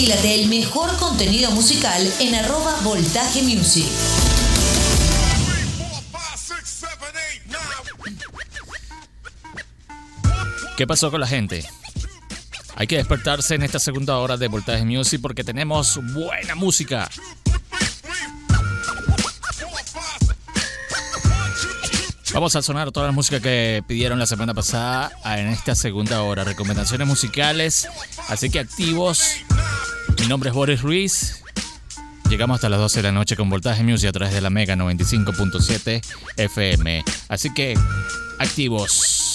Vacílate el mejor contenido musical en arroba voltaje music. ¿Qué pasó con la gente? Hay que despertarse en esta segunda hora de Voltaje Music porque tenemos buena música. Vamos a sonar toda la música que pidieron la semana pasada en esta segunda hora. Recomendaciones musicales, así que activos. Mi nombre es Boris Ruiz. Llegamos hasta las 12 de la noche con Voltaje Music a través de la Mega 95.7 FM. Así que activos.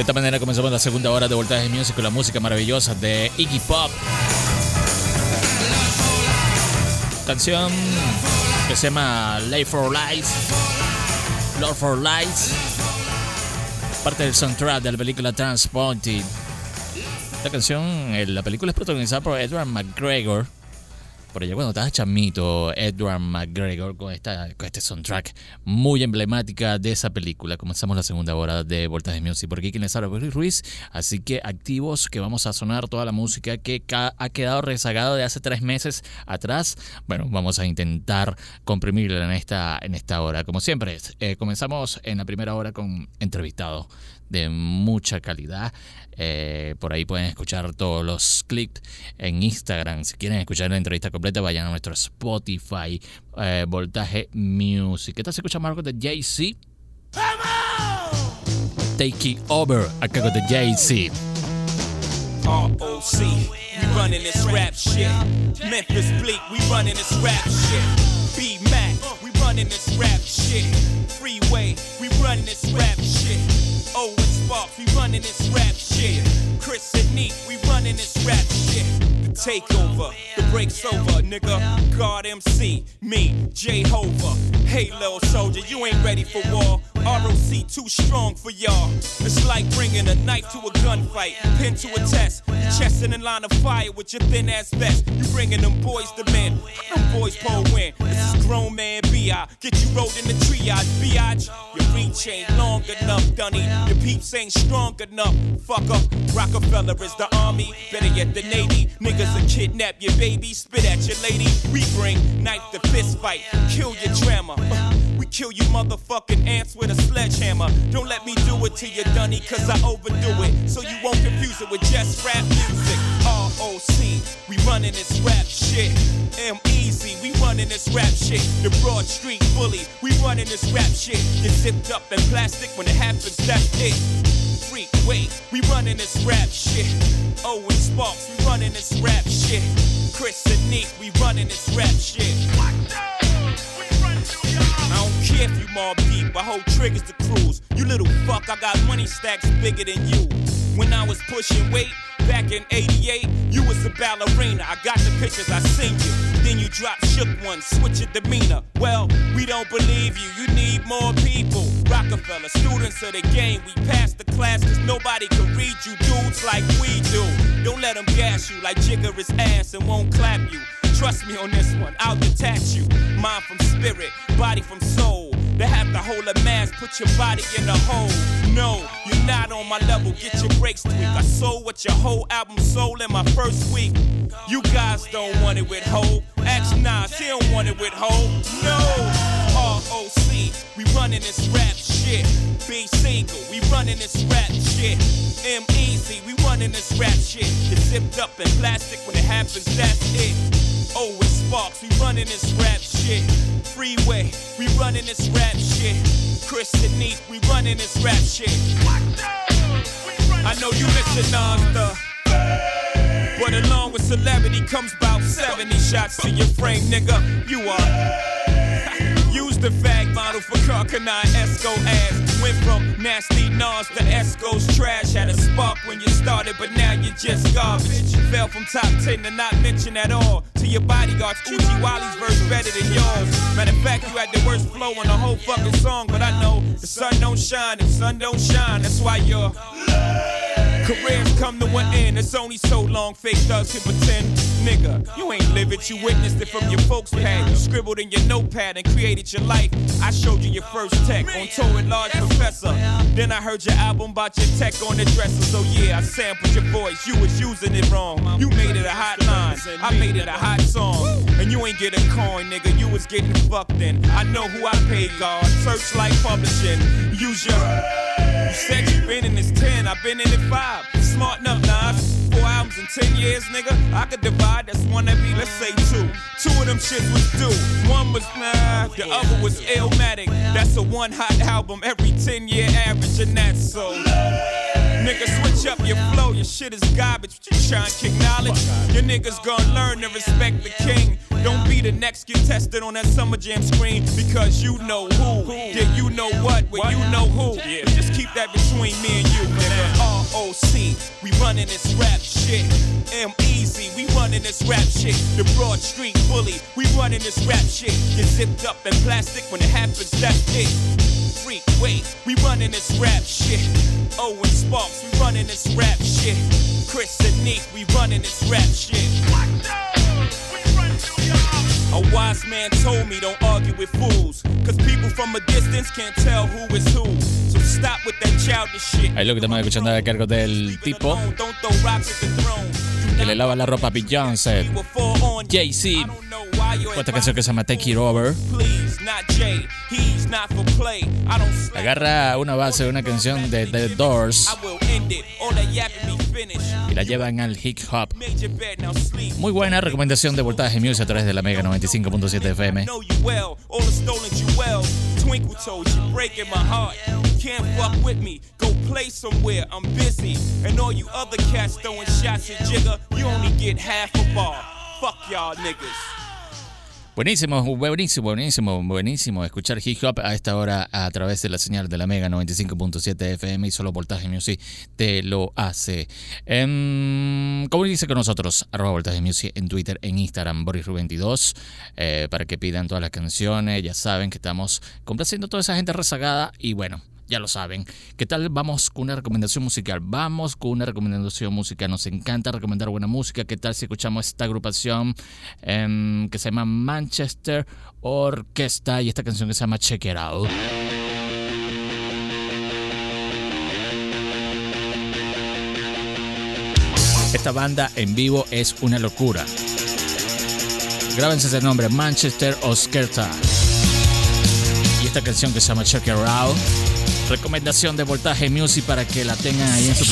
Esta manera comenzamos la segunda hora de Voltaje Music con la música maravillosa de Iggy Pop. Canción que se llama Lay for Lights. Lord for Lights. Parte del soundtrack de la película Transported. La canción, eh, la película es protagonizada por Edward McGregor por allá cuando estaba chamito, Edward McGregor con, esta, con este soundtrack muy emblemática de esa película. Comenzamos la segunda hora de Voltas de Music por aquí quien les habla Ruiz. Así que activos que vamos a sonar toda la música que ha quedado rezagada de hace tres meses atrás. Bueno, vamos a intentar comprimirla en esta, en esta hora. Como siempre, eh, comenzamos en la primera hora con entrevistado de mucha calidad. Eh, por ahí pueden escuchar todos los clips en Instagram. Si quieren escuchar la entrevista completa, vayan a nuestro Spotify, eh, Voltaje Music. ¿Qué tal se escucha Marco de Jay-Z? Take it over, acá con de Jay-Z. ROC, we running this rap shit. Memphis Bleak, we running this rap shit. B-Mac, running this rap shit. Freeway, we running this rap shit. Oh, and Sparks, we running this rap shit. Chris and Neat, we running this rap shit. The takeover, the break's over, nigga. God MC, me, Jehovah. Hey, little soldier, you ain't ready for war. ROC too strong for y'all. It's like bringing a knife to a gunfight, pin to a test, chest in a line of fire with your thin ass vest. You bringing them boys to men, them boys pull win. This is grown man Get you rolled in the triage, biatch. Your reach ain't long enough, Dunny. Your peeps ain't strong enough, Fuck up. Rockefeller is the army, better yet the navy. Niggas will kidnap your baby, spit at your lady. We bring knife to fist fight, kill your drama. Uh, Kill you motherfucking ants with a sledgehammer. Don't let me do it to you, Dunny, cause I overdo it. So you won't confuse it with just rap music. ROC, we running this rap shit. M Easy, we running this rap shit. The Broad Street Bully, we running this rap shit. Get zipped up in plastic when it happens, that's it. Freak, wait, we running this rap shit. Owen Sparks, we running this rap shit. Chris and Nick, we running this rap shit. You mob deep, I hold triggers to cruise. You little fuck, I got money stacks bigger than you. When I was pushing weight, back in 88, you was a ballerina. I got the pictures, I seen you. Then you dropped shook one, switch your demeanor. Well, we don't believe you, you need more people. Rockefeller, students of the game, we passed the class cause nobody can read you dudes like we do. Don't let them gas you like Jigger is ass and won't clap you. Trust me on this one, I'll detach you. Mind from spirit, body from soul. They have to hold a mask, put your body in a hole. No, you're not on my level, get your breaks tweaked. I sold what your whole album sold in my first week. You guys don't want it with hope. Ask Nas, he don't want it with hope. No, ROC, we running this rap shit. B single, we running this rap shit. M easy, we running this rap shit. It's zipped up in plastic when it happens, that's it. Oh, it's Sparks, we running this rap shit. Freeway, we running this rap shit. Chris and Neat, we running this rap shit. I know you missing Nas, but along with celebrity comes about 70 shots to your frame, nigga. You are. The fag model for Carcanine Esco ass. Went from nasty Nas to Esco's trash. Had a spark when you started, but now you're just garbage. Fell from top 10 to not mention at all. To your bodyguards, Uchi Wally's verse better than yours. Matter of fact, you had the worst flow on the whole fucking song, but I know the sun don't shine, the sun don't shine. That's why you're. Careers come to an end, it's only so long fake thugs can pretend. Nigga, you ain't live it, you witnessed it from your folks' pad. You scribbled in your notepad and created your life. I showed you your first tech on tour at Large Professor. Then I heard your album about your tech on the dresser. So yeah, I sampled your voice, you was using it wrong. You made it a hot line, I made it a hot song. You ain't get a coin, nigga, you was getting fucked in. I know who I paid, God. Searchlight Publishing. Use your. You said you been in this 10, I've been in it 5. Smart enough, Nas. Four albums in 10 years, nigga. I could divide, that's one be, let's say two. Two of them shits was due. One was nah, the other was Illmatic. That's a one hot album every 10 year average, and that's so. Nigga, switch up your flow, your shit is garbage. You try and kick knowledge. Your niggas gonna learn to respect the king. Don't be the next contestant on that summer jam screen because you know who. Yeah, you know what, when you know who. Just keep that between me and you, nigga. ROC, we running this rap shit. M Easy, we running this rap shit. The Broad Street Bully, we running this rap shit. Get zipped up in plastic when it happens, that's it. Freak, wait, we running this rap shit. Owen Sparks, we running this rap shit. Chris and Neek, we running this rap shit. A wise man told me don't argue with fools. Cause people from a distance can't tell who is who. So stop with that childish shit. Ahí lo que estamos escuchando a cargo del tipo que le lava la ropa a Beyoncé. Jay-Z, Esta canción que se llama Take It Over. Agarra una base de una canción de The Doors y la llevan al hip hop. Muy buena recomendación de Voltaje Music a través de la Mega 95.7 FM. play somewhere, I'm busy. And all you other cats throwing shots at Jigger, you only get half a bar. Fuck y'all niggas. Buenísimo, buenísimo, buenísimo, buenísimo escuchar hip hop a esta hora a través de la señal de la Mega 95.7 FM y solo Voltaje Music te lo hace. Em, comuníquese con nosotros, arroba Voltaje Music en Twitter, en Instagram, BorisRu22, eh, para que pidan todas las canciones. Ya saben que estamos complaciendo a toda esa gente rezagada y bueno. Ya lo saben. ¿Qué tal? Vamos con una recomendación musical. Vamos con una recomendación musical. Nos encanta recomendar buena música. ¿Qué tal si escuchamos esta agrupación em, que se llama Manchester Orquesta y esta canción que se llama Check It Out? Esta banda en vivo es una locura. Grábense ese nombre, Manchester Orquesta. Y esta canción que se llama Check It Out. Recomendación de Voltaje Music para que la tengan ahí en su.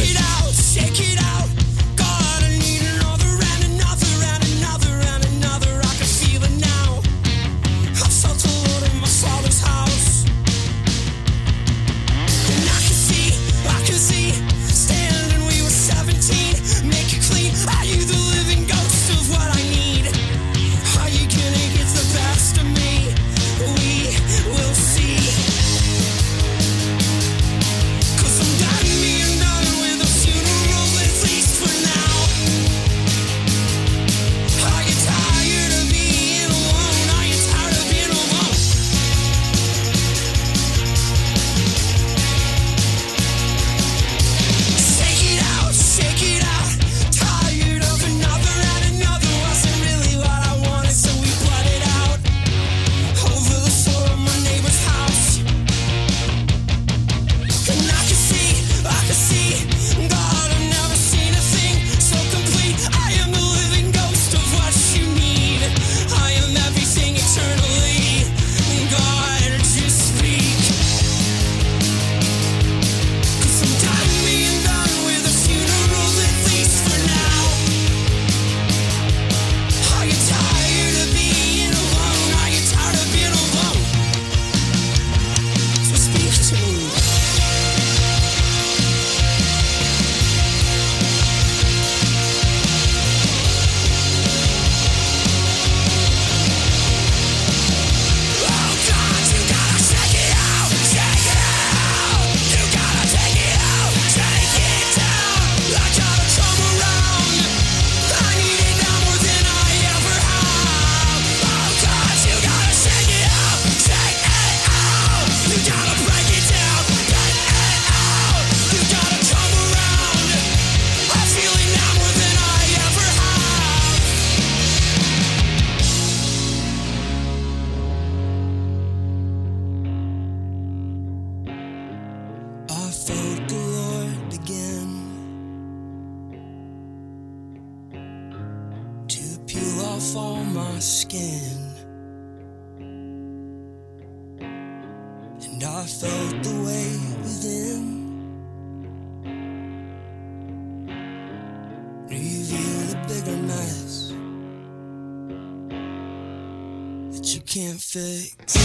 You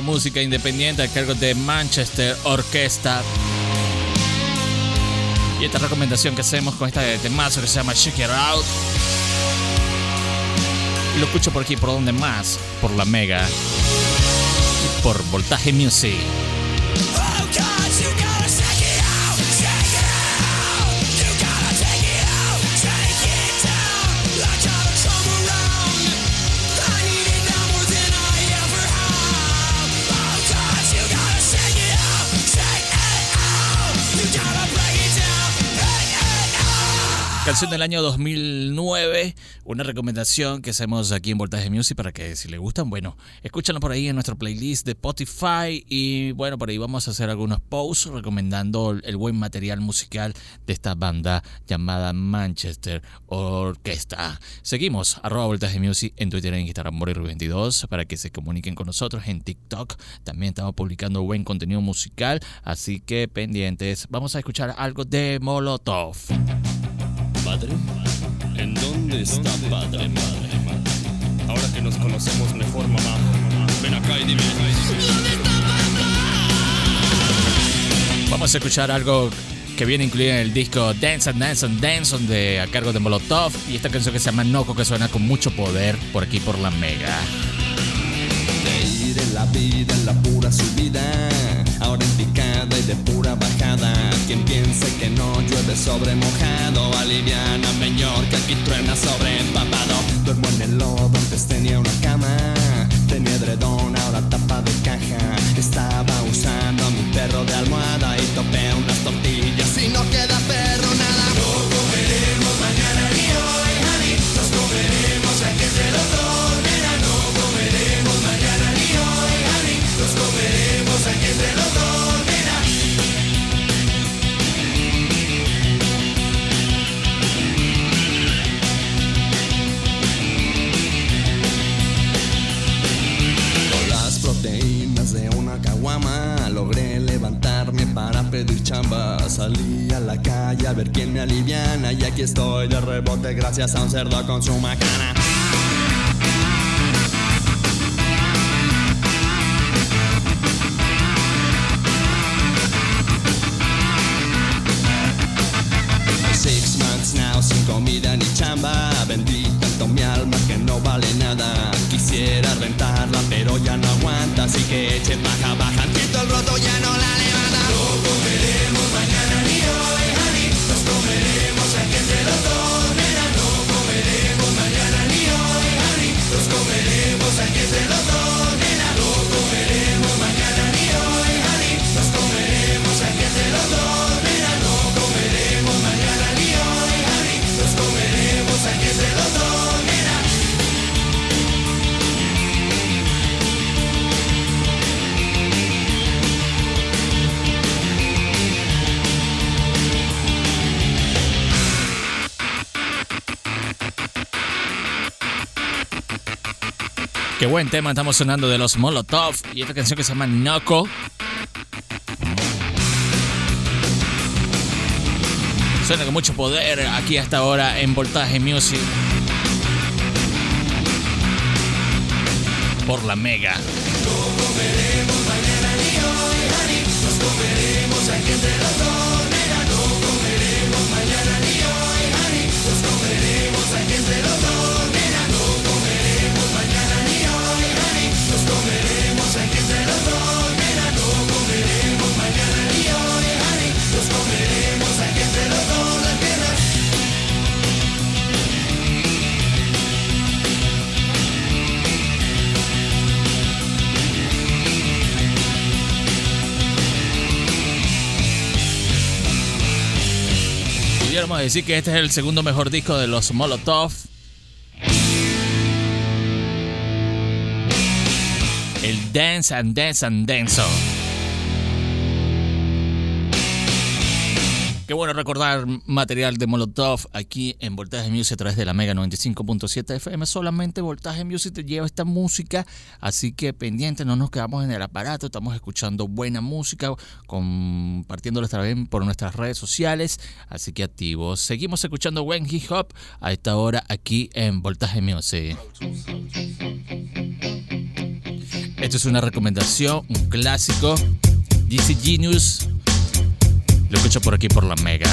música independiente a cargo de Manchester Orquesta. Y esta recomendación que hacemos con este temazo que se llama Shake It Out. Lo escucho por aquí, por donde más, por la Mega. Por Voltaje Music. Canción del año 2009, una recomendación que hacemos aquí en Voltaje Music para que si le gustan, bueno, escúchanlo por ahí en nuestro playlist de Spotify y bueno, por ahí vamos a hacer algunos posts recomendando el buen material musical de esta banda llamada Manchester Orquesta. Seguimos, arroba Voltaje Music en Twitter e Instagram, Morir22, para que se comuniquen con nosotros en TikTok. También estamos publicando buen contenido musical, así que pendientes. Vamos a escuchar algo de Molotov. ¿Padre? ¿En dónde está padre, madre? Ahora que nos conocemos mejor, mamá, ven acá y dime. Vamos a escuchar algo que viene incluido en el disco Dance and Dance and Dance on de, a cargo de Molotov y esta canción que se llama Noco que suena con mucho poder por aquí por la Mega. De ir en la vida en la pura subida, ahora en picada y de pura bajada. Quien piense que no llueve sobre mojado, aliviana señor que aquí truena sobre empapado. Duermo en el lodo, antes tenía una cama, tenía edredón, ahora tapa de caja. Estaba gracias a un cerdo con su macana. Buen tema estamos sonando de los Molotov y esta canción que se llama Noco. Suena con mucho poder aquí hasta ahora en Voltaje Music. Por la Mega. Pudiéramos decir que este es el segundo mejor disco de los Molotov. El Dance and Dance and Dance. Qué bueno recordar material de Molotov aquí en Voltaje Music a través de la Mega 95.7 FM. Solamente Voltaje Music te lleva esta música, así que pendiente, no nos quedamos en el aparato, estamos escuchando buena música, compartiéndola también por nuestras redes sociales, así que activos. Seguimos escuchando buen hip hop a esta hora aquí en Voltaje Music. Esto es una recomendación, un clásico. DC Genius. Lo escucho por aquí por la Mega.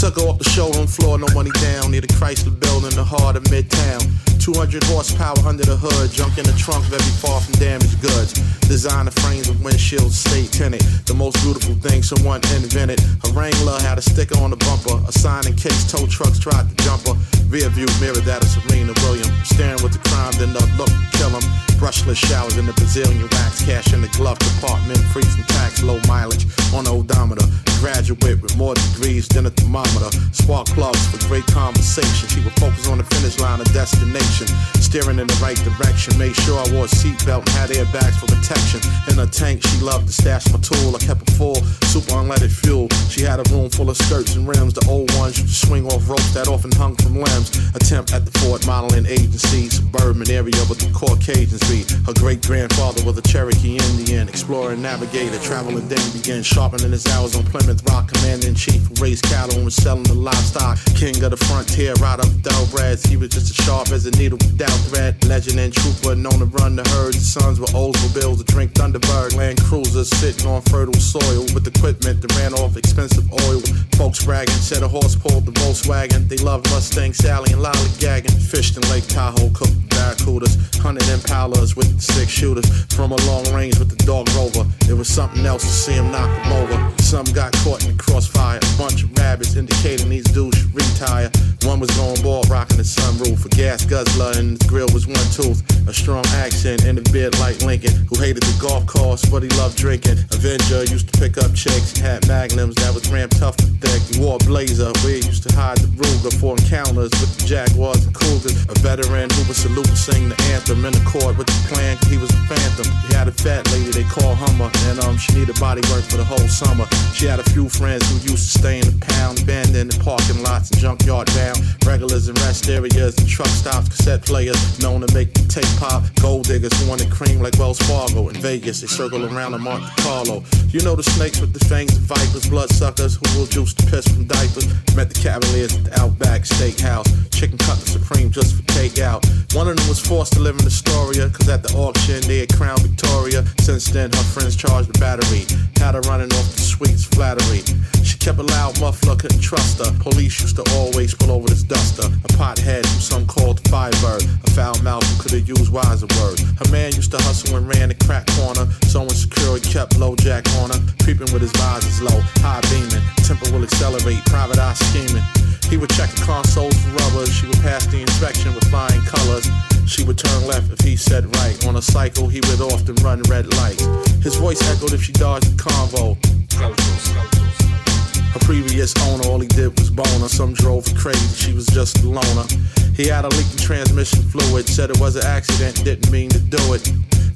Took her off the showroom floor, no money down, near the Chrysler building, the heart of Midtown. 200 horsepower under the hood, junk in the trunk very far from damaged goods. Designer frames with windshield state tinted. The most beautiful thing someone invented. A Wrangler had a sticker on the bumper, a sign in case tow trucks tried to jump her. Rear view mirror that of Serena Williams. Staring with the crime, then the look kill him. Brushless showers in the Brazilian wax, cash in the glove compartment, free from tax, low mileage on the odometer. Graduate with more degrees than a thermometer. Spark plugs for great conversation. She would focus on the finish line of destination. Steering in the right direction. Made sure I wore a seatbelt and had airbags for protection. In a tank, she loved to stash my tool. I kept it full, super unleaded fuel. She had a room full of skirts and rims. The old ones used to swing off ropes that often hung from limbs. Attempt at the Ford modeling agency, suburban area with the Caucasians be. Her great grandfather was a Cherokee Indian, explorer, navigator, traveling then began sharpening his hours on Rock, commander in chief raised cattle and was selling the livestock. King of the frontier, right up thoroughbreds. He was just as sharp as a needle without thread. Legend and trooper, known to run the herds. His sons were Oldsmobile to drink Thunderbird. Land cruisers sitting on fertile soil with equipment that ran off expensive oil. Folks bragging, said a horse pulled the Volkswagen. They loved Mustang, Sally, and lollygagging. Fished in Lake Tahoe, cooked barracudas. Hunted impalas with six shooters. From a long range with the dog rover. It was something else to see him knock them over. Some got caught in the crossfire. A bunch of rabbits indicating these dudes should retire. One was going bald, rocking the sunroof. A gas guzzler and his grill was one tooth. A strong accent and a beard like Lincoln. Who hated the golf course, but he loved drinking. Avenger used to pick up chicks. Had magnums that was ramped tough and thick. He wore a blazer he used to hide the Ruger for encounters with the Jaguars and Cougars. A veteran who would salute and sing the anthem in accord with the plan. He was a phantom. He had a fat lady they call Hummer, and um she needed body work for the whole summer. She had a few friends who used to stay in the pound, bend in the parking lots and junkyard down. Regulars and rest areas and truck stops, cassette players known to make the tape pop. Gold diggers who wanted cream like Wells Fargo. In Vegas, they circle around in Monte Carlo. You know the snakes with the fangs and vipers, bloodsuckers who will juice the piss from diapers. Met the Cavaliers at the Outback Steakhouse. Chicken cutlet supreme just for takeout. One of them was forced to live in Astoria, cause at the auction they had crowned Victoria. Since then, her friends charged the battery. Had her running off the sweets flattery. She kept a loud muffler, couldn't trust her. Police used to always pull over this duster. A pothead who some called Firebird. A foul mouth who could have used wiser words. Her man used to hustle and ran the crack corner. So insecure he kept low jack on her. Creeping with his visors low, high beaming. Temper will accelerate, private eye scheming. He would check the consoles for rubbers. She would pass the inspection with flying colors. She would turn left if he said right. On a cycle, he would often run red lights. His voice echoed if she dodged the convo. Her previous owner, all he did was bone her. Some drove her crazy, she was just a loner. He had a leaking transmission fluid, said it was an accident, didn't mean to do it.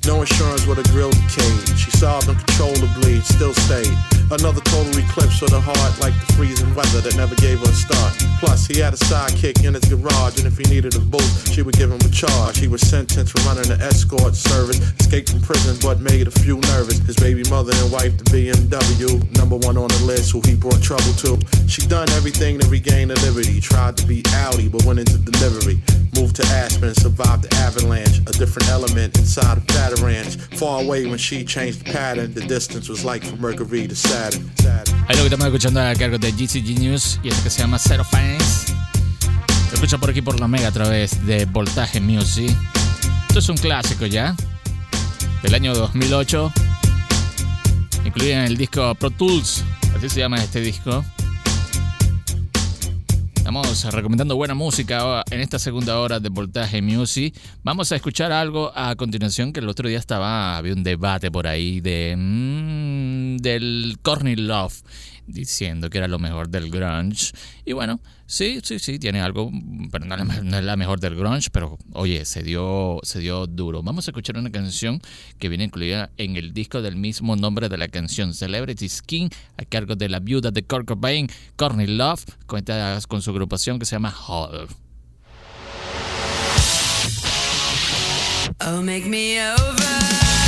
No insurance with a grill decayed. She solved uncontrollably, still stayed. Another total eclipse of the heart, like the freezing weather that never gave her a start. Plus, he had a sidekick in his garage, and if he needed a boost, she would give him a charge. He was sentenced for running an escort service, escaped from prison, but made a few nervous. His baby mother and wife, the BMW, number one on the list, who he brought trouble to. She done everything to regain the liberty. Tried to be Audi, but went into delivery. Moved to Aspen, survived the avalanche. A different element inside of Fat Ahí lo que estamos escuchando a cargo de GCG News y este que se llama Zero Fans. Lo escucha por aquí por la Mega a través de Voltaje Music. Esto es un clásico ya, del año 2008. Incluido en el disco Pro Tools, así se llama este disco. Estamos recomendando buena música en esta segunda hora de Voltaje Music. Vamos a escuchar algo a continuación que el otro día estaba, había un debate por ahí de mm, del Courtney Love diciendo que era lo mejor del grunge. Y bueno, sí, sí, sí, tiene algo, pero no, es la- mejor del grunge, pero oye, se dio, se dio duro. Vamos a escuchar una canción que viene incluida en el disco del mismo nombre de la canción, Celebrity Skin, a cargo de la viuda de Kurt Cobain, Courtney Love, cuenta con su agrupación que se llama Hall. Oh, make me over.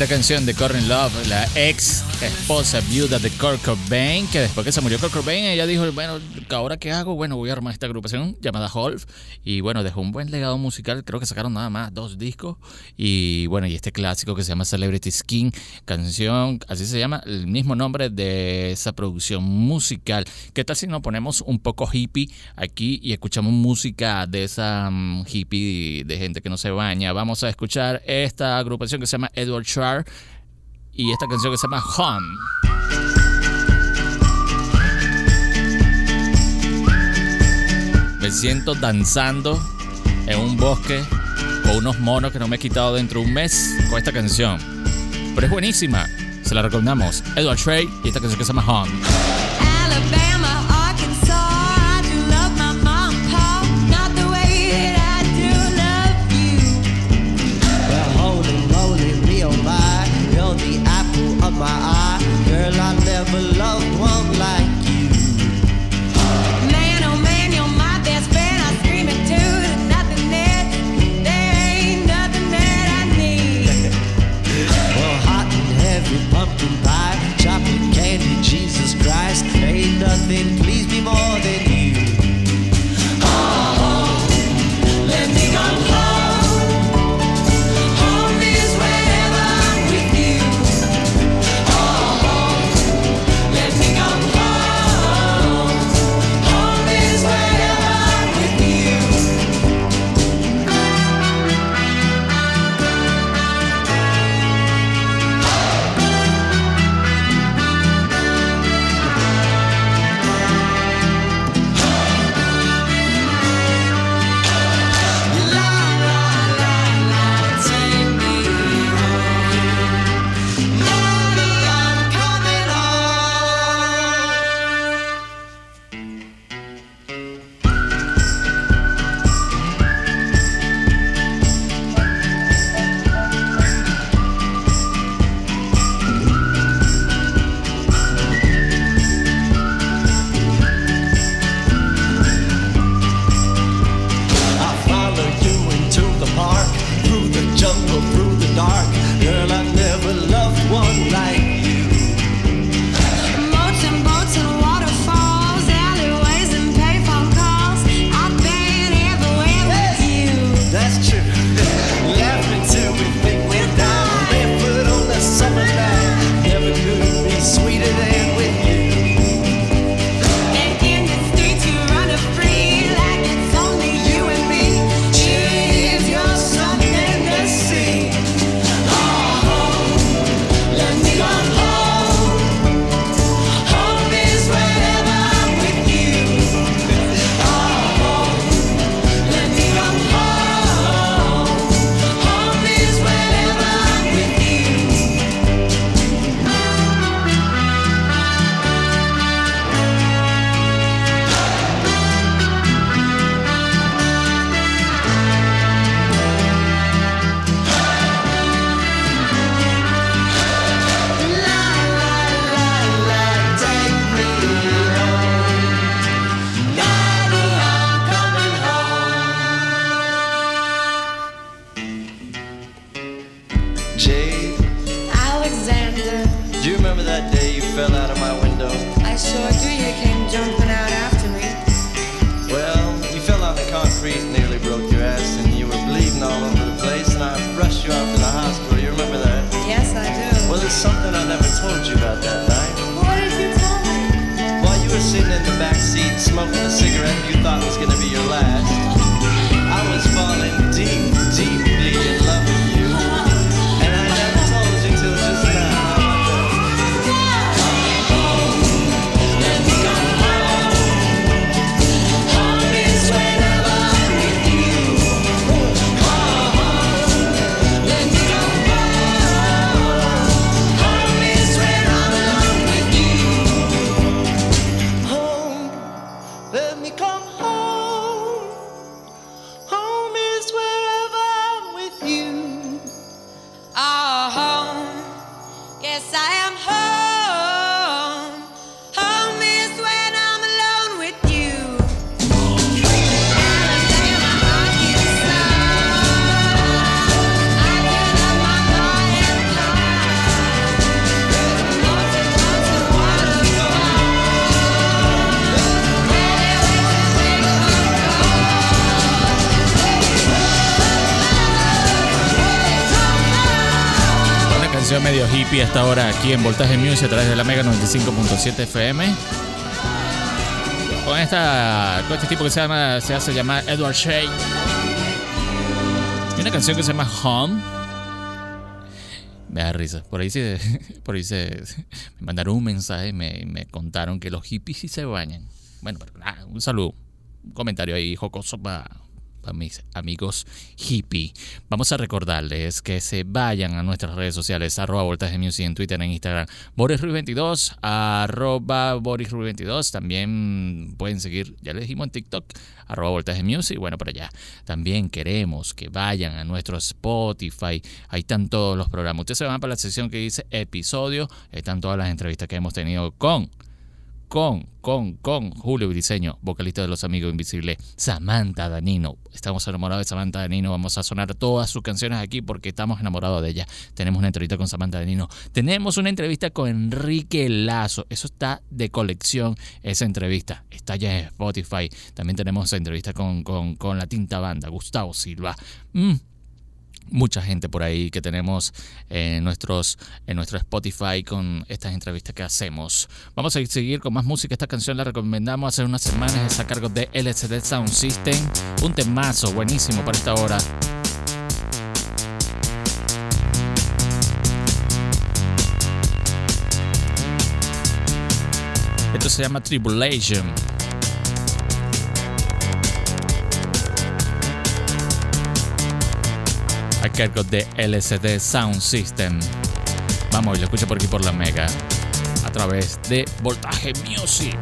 Esta canción de Courtney Love, la ex esposa viuda de Kurt Cobain, que después que se murió Kurt Cobain, ella dijo, bueno, ¿ahora qué hago? Bueno, voy a armar esta agrupación llamada Holf, y bueno, dejó un buen legado musical, creo que sacaron nada más dos discos, y bueno, y este clásico que se llama Celebrity Skin, canción, así se llama, el mismo nombre de esa producción musical. ¿Qué tal si nos ponemos un poco hippie aquí y escuchamos música de esa mm, hippie de gente que no se baña? Vamos a escuchar esta agrupación que se llama Edward Char y esta canción que se llama Home. Me siento danzando en un bosque con unos monos que no me he quitado dentro de un mes con esta canción. Pero es buenísima. Se la recomendamos. Edward Trey y esta canción que se llama Home. There's something I never told you about that night. What did you tell me? While you were sitting in the back seat smoking a cigarette you thought was gonna be en Voltaje Music a través de la Mega 95.7 FM. Con, esta, con este tipo que se, llama, se hace llamar Edward Shea. Y una canción que se llama Home. Me da risa. Por ahí se, por ahí se, me mandaron un mensaje y me, me contaron que los hippies sí se bañan. Bueno, pero nada, un saludo. Un comentario ahí jocoso para mis amigos hippie. Vamos a recordarles que se vayan a nuestras redes sociales, arroba voltaje music en Twitter, en Instagram, Boris Ruiz 22, arroba Boris Ruiz 22. También pueden seguir, ya les dijimos en TikTok, arroba voltaje music. Bueno, por allá. También queremos que vayan a nuestro Spotify. Ahí están todos los programas. Ustedes se van para la sección que dice episodio. Están todas las entrevistas que hemos tenido con con, con, con Julio Briseño, vocalista de Los Amigos Invisibles, Samantha Danino. Estamos enamorados de Samantha Danino. Vamos a sonar todas sus canciones aquí porque estamos enamorados de ella. Tenemos una entrevista con Samantha Danino. Tenemos una entrevista con Enrique Lazo. Eso está de colección, esa entrevista. Está ya en Spotify. También tenemos entrevista con, con, con la tinta banda, Gustavo Silva. Mm, mucha gente por ahí que tenemos en, nuestros, en nuestro Spotify con estas entrevistas que hacemos. Vamos a seguir con más música. Esta canción la recomendamos hace unas semanas. Es a cargo de LCD Sound System. Un temazo buenísimo para esta hora. Esto se llama Tribulation. Cargo de LCD Sound System. Vamos, lo escucha por aquí por la Mega a través de Voltaje Music.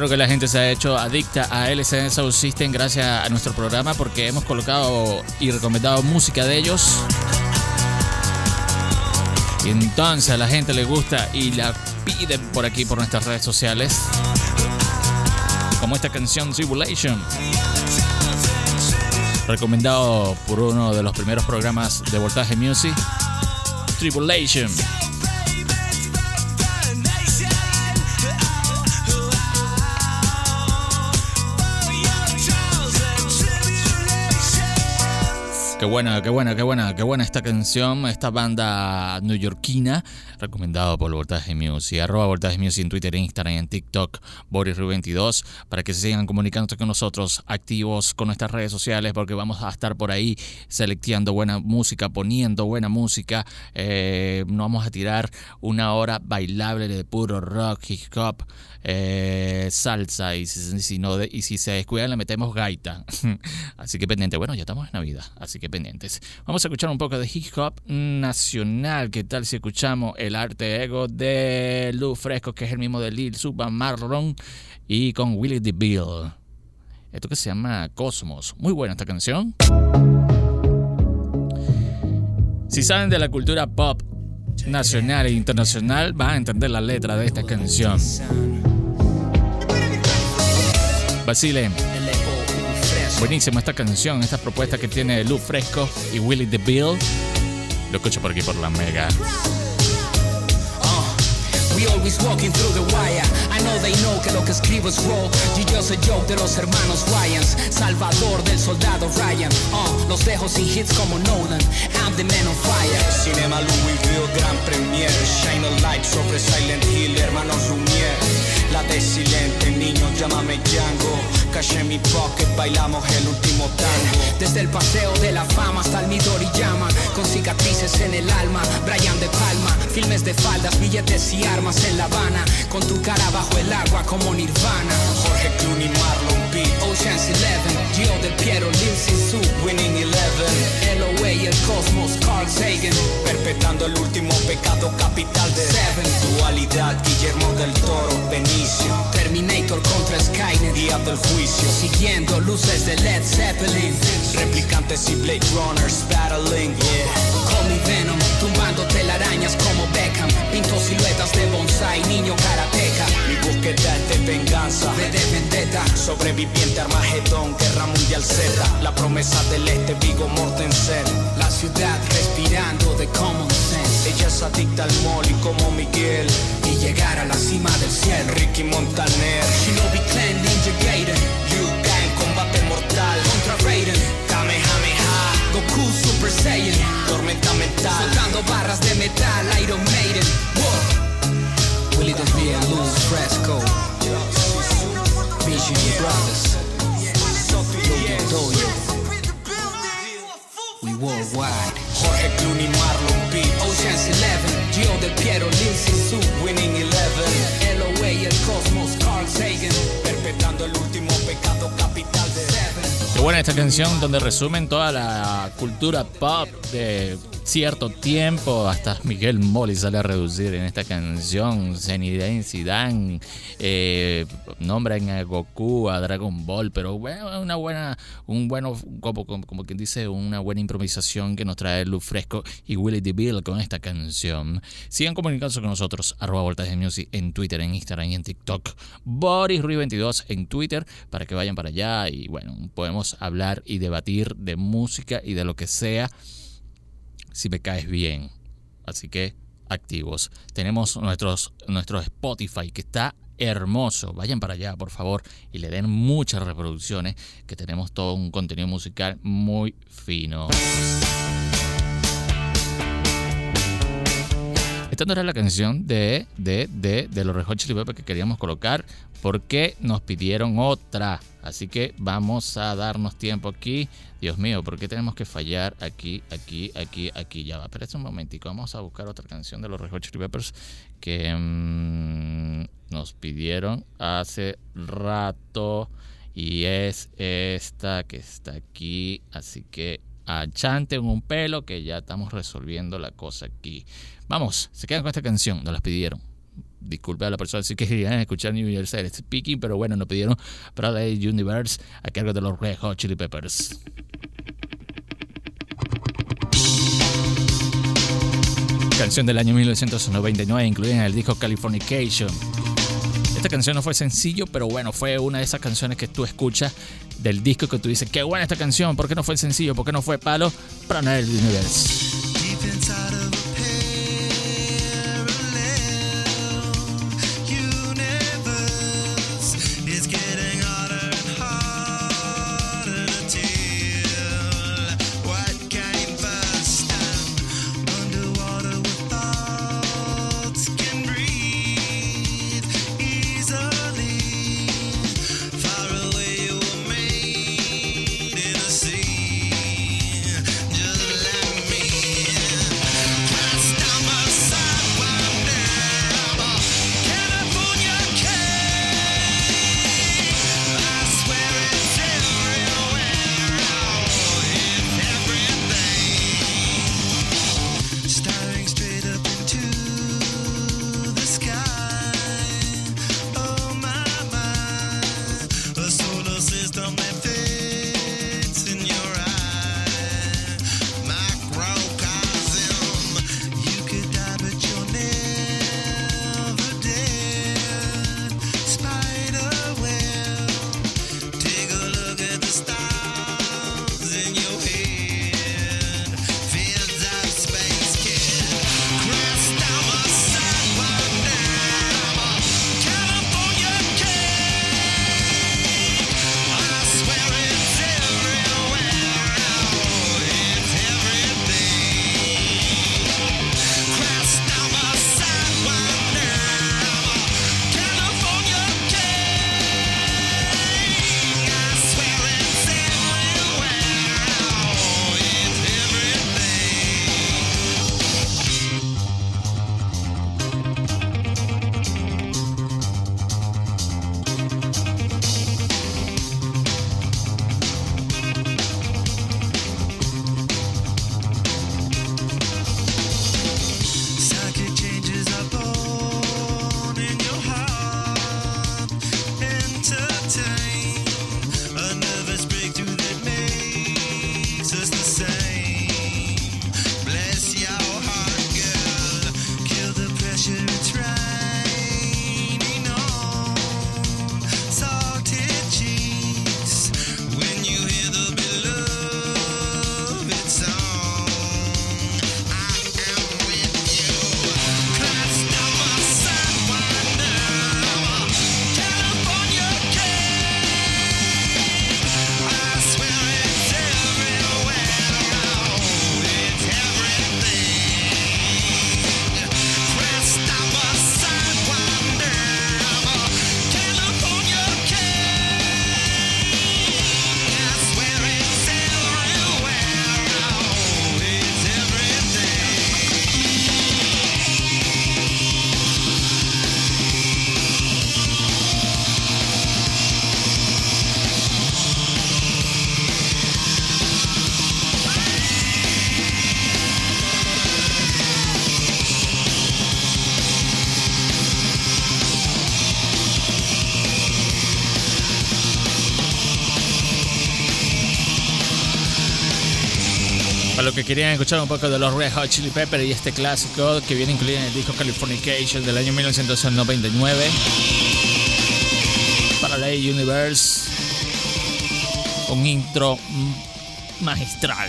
Bueno que la gente se ha hecho adicta a LCD Sound System gracias a nuestro programa porque hemos colocado y recomendado música de ellos. Y entonces a la gente le gusta y la piden por aquí por nuestras redes sociales. Como esta canción Tribulation. Recomendado por uno de los primeros programas de Voltaje Music. Tribulation. Qué buena, qué buena, qué buena, qué buena esta canción, esta banda neoyorquina, recomendado por Voltaje Music, arroba Voltaje Music en Twitter, Instagram, en TikTok, Boris 22 para que se sigan comunicando con nosotros, activos con nuestras redes sociales, porque vamos a estar por ahí seleccionando buena música, poniendo buena música, eh, no vamos a tirar una hora bailable de puro rock, hip hop, eh, salsa, y si, no y si se descuidan le metemos gaita, así que pendiente, bueno, ya estamos en Navidad, así que Vamos a escuchar un poco de hip hop nacional. ¿Qué tal si escuchamos el arte ego de Lou Fresco, que es el mismo de Lil Suba Marlon y con Willie DeVille? Esto que se llama Cosmos. Muy buena esta canción. Si saben de la cultura pop nacional e internacional, van a entender la letra de esta canción. Basile. Buenísima esta canción, esta propuesta que tiene Lou Fresco y Willie DeVille. Lo escucho por aquí por la mega. We always walking through the wire. I know they know que lo que escribo es raw. You just a joke de los hermanos Ryans. Salvador del soldado Ryan. Uh, los dejo sin hits como Nolan. I'm the man on fire. Cinema Louisville, gran premier Shine a light sobre Silent Hill, hermanos Lumière La de silente, niño, llámame Django Caché mi pocket, bailamos el último tango Desde el paseo de la fama hasta el Midori llama Con cicatrices en el alma, Brian de Palma. Filmes de faldas, billetes y armas en La Habana Con tu cara bajo el agua como Nirvana. Jorge Clooney, Marlon Ocean's Eleven, Gio del Piero, Lil Sisu Winning Eleven. LOA, el Cosmos, Carl Sagan. Perpetrando el último pecado capital de Seven. Dualidad, Guillermo del Toro, Benicio. Terminator contra Skynet Día del juicio. Siguiendo luces de Led Zeppelin. Replicantes y Blade Runners, battling, yeah. Call me Venom, tumbando telarañas como Beckham Pinto siluetas de bonsai, niño karateca. Mi búsqueda es de venganza V de vendetta Sobreviviente Armagedón, Guerra Mundial Z. La promesa del Este, Vigo Mortensen La ciudad respirando de common sense. Ella es adicta al molly como Miguel. Y llegar a la cima del cielo Ricky Montaner. Shinobi Clan, Ninja Gaiden Goku Super Saiyan. Tormenta mental. Soltando barras de metal, Iron Maiden. Whoa. Willie DeVille, Lou Fresco. Vision Brothers. Doyle We worldwide. Jorge Clooney, Marlon B Ocean's Eleven, Gio del Piero, Lil Sisu Winning Eleven. LOA, el Cosmos, Carl Sagan. Perpetrando el último pecado capital de Seven Qué buena esta canción donde resumen toda la cultura pop de cierto tiempo. Hasta Miguel Molly sale a reducir en esta canción. Zenidane Zidane eh, nombran a Goku, a Dragon Ball, pero bueno, una buena, un bueno, como, como, quien dice, una buena improvisación que nos trae Luz Fresco y Willie DeVille con esta canción. Sigan comunicándose con nosotros, arroba Voltaje Music en Twitter, en Instagram y en TikTok. Boris Rui 22 en Twitter para que vayan para allá y bueno, podemos hablar y debatir de música y de lo que sea si me caes bien. Así que activos. Tenemos nuestros, nuestro Spotify que está hermoso. Vayan para allá, por favor, y le den muchas reproducciones, que tenemos todo un contenido musical muy fino. Esta no era la canción de, de, de, de los Red Chili Peppers que queríamos colocar porque nos pidieron otra. Así que vamos a darnos tiempo aquí. Dios mío, ¿por qué tenemos que fallar aquí, aquí, aquí, aquí? Ya va, espera un momentico. Vamos a buscar otra canción de los Red Hot Chili Peppers que mm, nos pidieron hace rato. Y es esta que está aquí. Así que achanten un pelo que ya estamos resolviendo la cosa aquí. Vamos, se quedan con esta canción, nos las pidieron. disculpe a la persona si querían escuchar Universal Speaking, pero bueno, nos pidieron Paradise Universe a cargo de los Red Hot Chili Peppers. Canción del año 1999 incluida en el disco Californication. Esta canción no fue sencillo, pero bueno, fue una de esas canciones que tú escuchas del disco que tú dices, qué buena esta canción, ¿por qué no fue sencillo? ¿Por qué no fue palo? Paradise Universe. Querían escuchar un poco de los Red Hot Chili Peppers y este clásico que viene incluido en el disco Californication del año 1999. Para la Universe. Un intro magistral.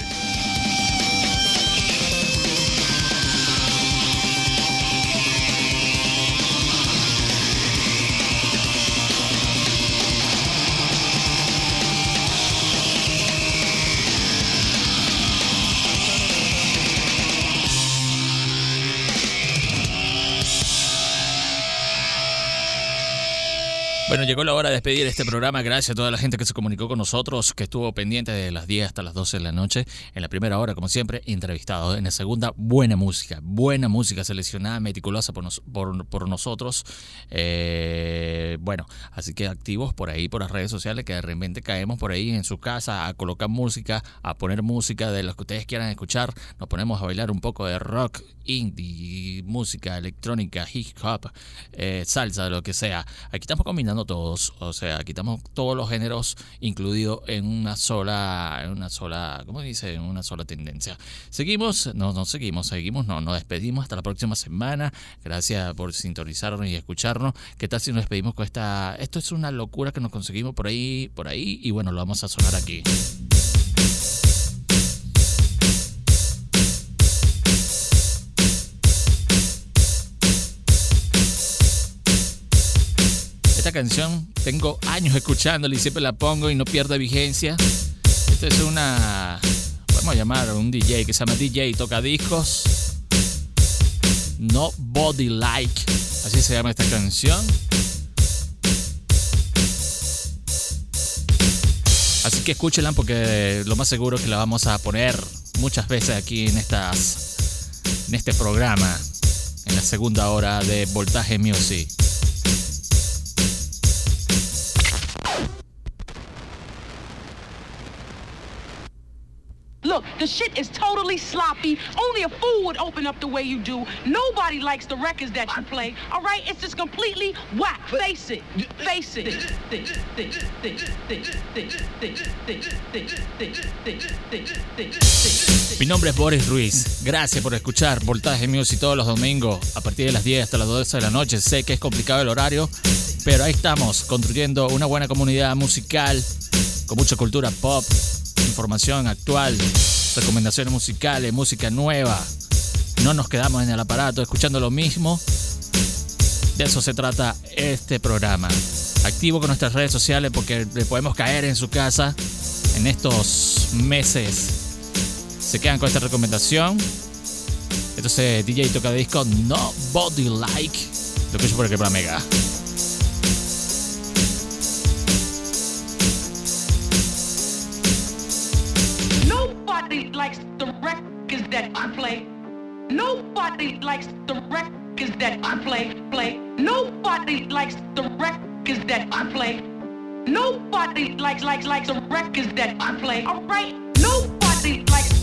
Llegó la hora de despedir este programa. Gracias a toda la gente que se comunicó con nosotros, que estuvo pendiente de las 10 hasta las 12 de la noche. En la primera hora, como siempre, entrevistado. En la segunda, buena música. Buena música seleccionada, meticulosa por, nos- por nosotros. Eh, bueno, así que activos por ahí, por las redes sociales, que de repente caemos por ahí en su casa a colocar música, a poner música de los que ustedes quieran escuchar. Nos ponemos a bailar un poco de rock, indie, música electrónica, hip hop, eh, salsa, lo que sea. Aquí estamos combinando todos, o sea, aquí estamos todos los géneros incluidos en una sola, en una sola, ¿cómo dice? En una sola tendencia. Seguimos, no, no seguimos, seguimos, no, nos despedimos hasta la próxima semana. Gracias por sintonizarnos y escucharnos. ¿Qué tal si nos despedimos con esta? Esto es una locura que nos conseguimos por ahí, por ahí, y bueno, lo vamos a sonar aquí. Canción tengo años escuchándola y siempre la pongo y no pierde vigencia. Esto es una. Podemos llamar a un DJ que se llama DJ Toca Discos. No Body Like. Así se llama esta canción. Así que escúchenla porque lo más seguro es que la vamos a poner muchas veces aquí en estas. en este programa. En la segunda hora de Voltaje Music. The shit is totally sloppy. Only a fool would open up the way you do. Nobody likes the records that you play. All right, it's just completely whack. Face it. Face it. Mi nombre es Boris Ruiz. Gracias por escuchar Voltaje Music todos los domingos a partir de las 10 hasta las 12 de la noche. Sé que es complicado el horario, pero ahí estamos construyendo una buena comunidad musical con mucha cultura pop, información actual, recomendaciones musicales, música nueva. No nos quedamos en el aparato escuchando lo mismo. De eso se trata este programa. Activo con nuestras redes sociales porque le podemos caer en su casa en estos meses. Se quedan con esta recomendación. Entonces, DJ toca disco No Body Like. Lo que yo por el que mega. Likes the records that I play. Nobody likes the records that I play. Play. Nobody likes the records that I play. Nobody likes likes likes the records that I play. All right. Nobody likes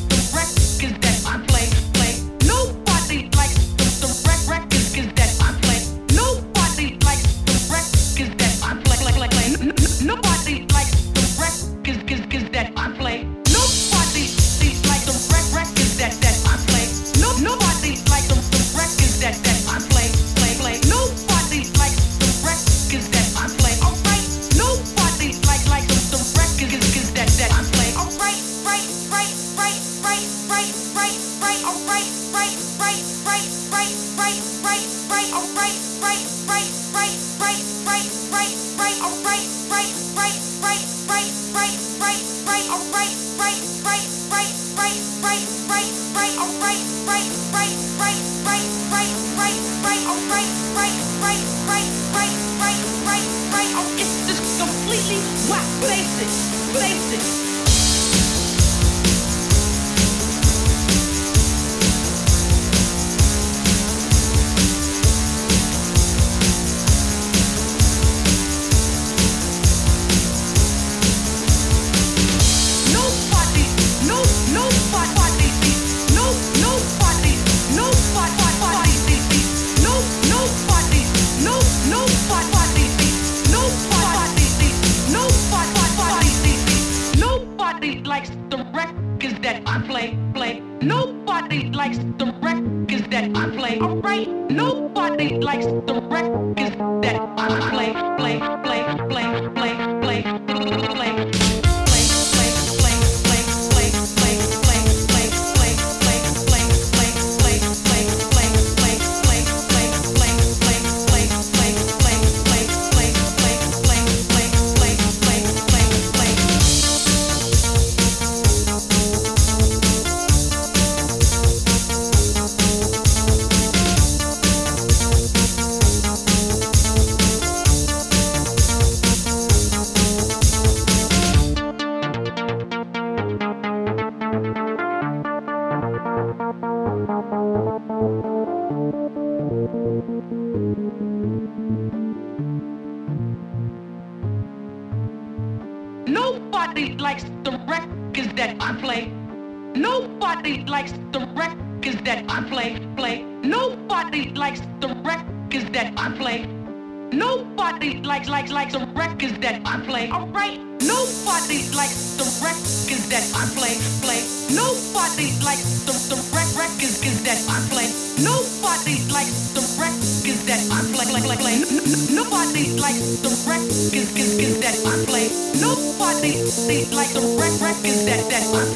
likes likes likes the records that I play. Alright. Nobody likes the records that I play, play. Nobody likes the the rec records that I play. Nobody likes the records that I play, play, play, play. Nobody likes the records that I play. Nobody likes the rec records that that I play.